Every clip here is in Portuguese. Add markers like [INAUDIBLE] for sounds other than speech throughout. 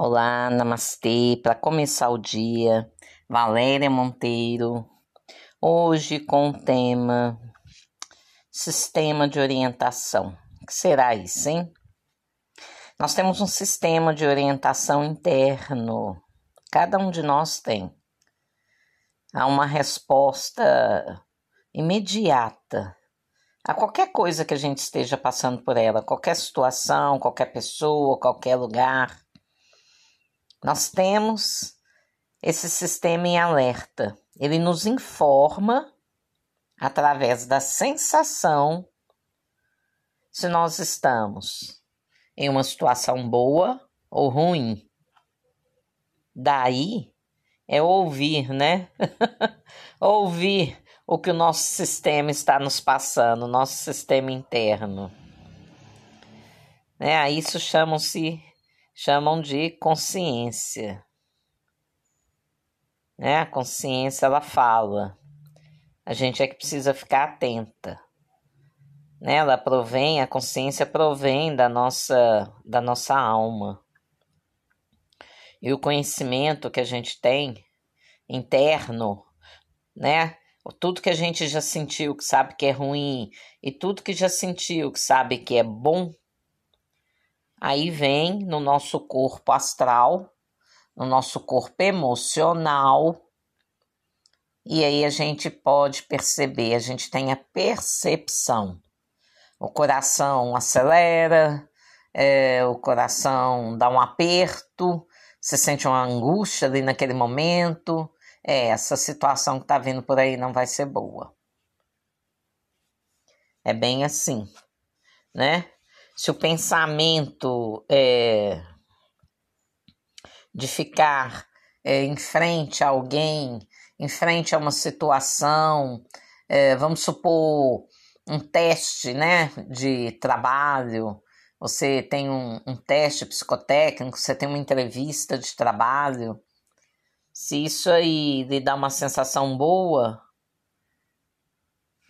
Olá, namastê. Para começar o dia, Valéria Monteiro. Hoje com o tema Sistema de Orientação. O que será isso, hein? Nós temos um sistema de orientação interno. Cada um de nós tem. Há uma resposta imediata a qualquer coisa que a gente esteja passando por ela, qualquer situação, qualquer pessoa, qualquer lugar. Nós temos esse sistema em alerta. Ele nos informa através da sensação se nós estamos em uma situação boa ou ruim. Daí é ouvir, né? [LAUGHS] ouvir o que o nosso sistema está nos passando, nosso sistema interno. Né? Isso chamam-se chamam de consciência. Né? A consciência ela fala. A gente é que precisa ficar atenta. Né? Ela provém, a consciência provém da nossa da nossa alma. E o conhecimento que a gente tem interno, né? Tudo que a gente já sentiu que sabe que é ruim e tudo que já sentiu que sabe que é bom, Aí vem no nosso corpo astral, no nosso corpo emocional, e aí a gente pode perceber, a gente tem a percepção. O coração acelera, é, o coração dá um aperto, você sente uma angústia ali naquele momento. É, essa situação que tá vindo por aí não vai ser boa. É bem assim, né? Se o pensamento é, de ficar é, em frente a alguém, em frente a uma situação, é, vamos supor um teste né, de trabalho, você tem um, um teste psicotécnico, você tem uma entrevista de trabalho, se isso aí lhe dá uma sensação boa,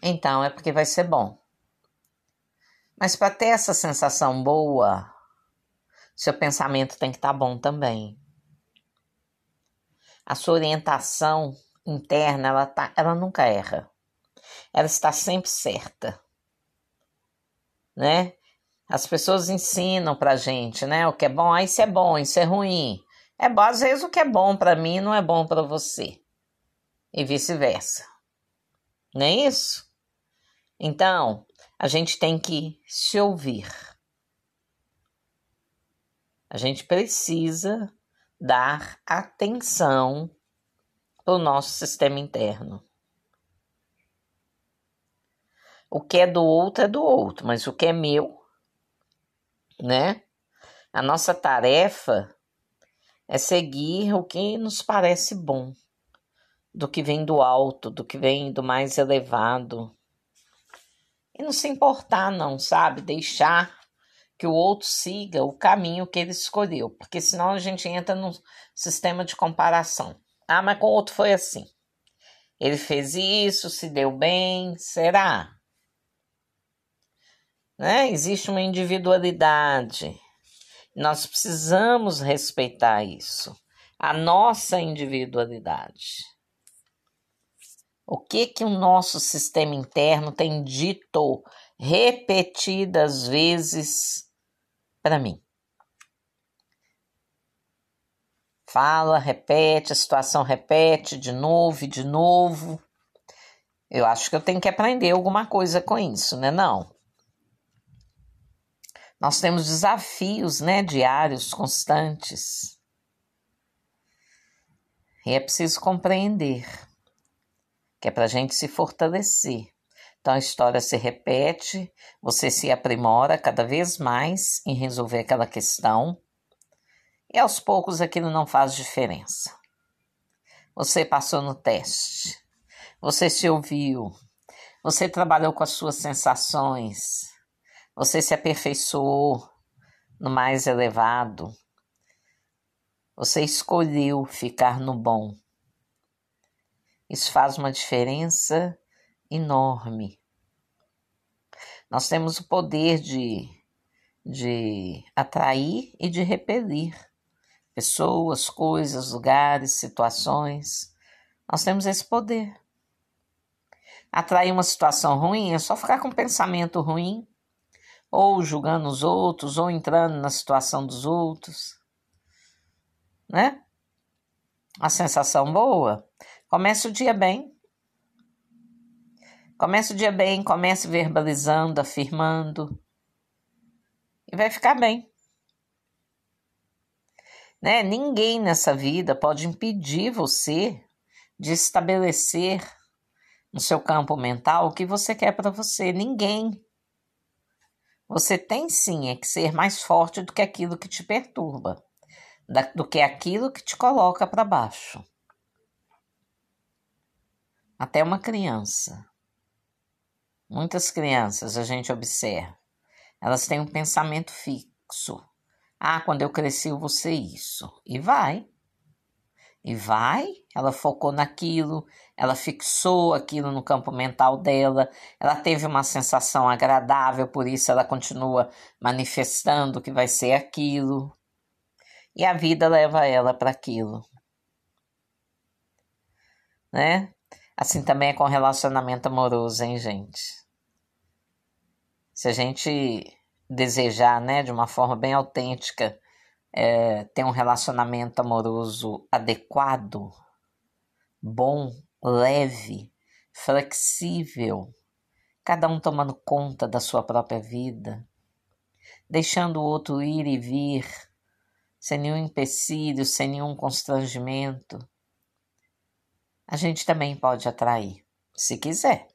então é porque vai ser bom. Mas para ter essa sensação boa, seu pensamento tem que estar tá bom também. A sua orientação interna, ela, tá, ela nunca erra. Ela está sempre certa. Né? As pessoas ensinam pra gente, né? O que é bom, ah, isso é bom, isso é ruim. É bom, às vezes o que é bom para mim não é bom para você. E vice-versa. Não é isso? Então, a gente tem que se ouvir. A gente precisa dar atenção para o nosso sistema interno. O que é do outro é do outro, mas o que é meu, né? A nossa tarefa é seguir o que nos parece bom, do que vem do alto, do que vem do mais elevado, e não se importar, não, sabe? Deixar que o outro siga o caminho que ele escolheu, porque senão a gente entra num sistema de comparação. Ah, mas com o outro foi assim. Ele fez isso, se deu bem, será? Né? Existe uma individualidade. Nós precisamos respeitar isso, a nossa individualidade. O que que o nosso sistema interno tem dito repetidas vezes para mim? Fala, repete, a situação repete de novo e de novo. Eu acho que eu tenho que aprender alguma coisa com isso, né? Não. Nós temos desafios, né, diários, constantes. E é preciso compreender que é para a gente se fortalecer. Então a história se repete, você se aprimora cada vez mais em resolver aquela questão, e aos poucos aquilo não faz diferença. Você passou no teste, você se ouviu, você trabalhou com as suas sensações, você se aperfeiçoou no mais elevado, você escolheu ficar no bom isso faz uma diferença enorme. Nós temos o poder de, de atrair e de repelir pessoas, coisas, lugares, situações. Nós temos esse poder. Atrair uma situação ruim é só ficar com um pensamento ruim, ou julgando os outros, ou entrando na situação dos outros. Né? A sensação boa. Comece o dia bem. Comece o dia bem, comece verbalizando, afirmando. E vai ficar bem. Né? Ninguém nessa vida pode impedir você de estabelecer no seu campo mental o que você quer para você. Ninguém. Você tem sim é que ser mais forte do que aquilo que te perturba, do que aquilo que te coloca para baixo. Até uma criança. Muitas crianças a gente observa, elas têm um pensamento fixo. Ah, quando eu cresci eu vou ser isso. E vai. E vai, ela focou naquilo, ela fixou aquilo no campo mental dela, ela teve uma sensação agradável, por isso ela continua manifestando que vai ser aquilo. E a vida leva ela para aquilo. Né? Assim também é com relacionamento amoroso, hein, gente? Se a gente desejar, né, de uma forma bem autêntica, é, ter um relacionamento amoroso adequado, bom, leve, flexível, cada um tomando conta da sua própria vida, deixando o outro ir e vir, sem nenhum empecilho, sem nenhum constrangimento. A gente também pode atrair, se quiser.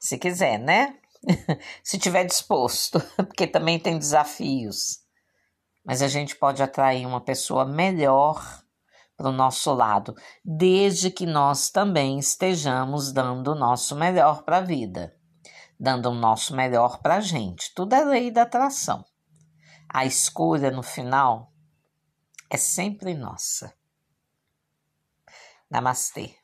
Se quiser, né? [LAUGHS] se tiver disposto, [LAUGHS] porque também tem desafios. Mas a gente pode atrair uma pessoa melhor para o nosso lado, desde que nós também estejamos dando o nosso melhor para a vida, dando o nosso melhor para a gente. Tudo é lei da atração. A escolha no final é sempre nossa. Namastê.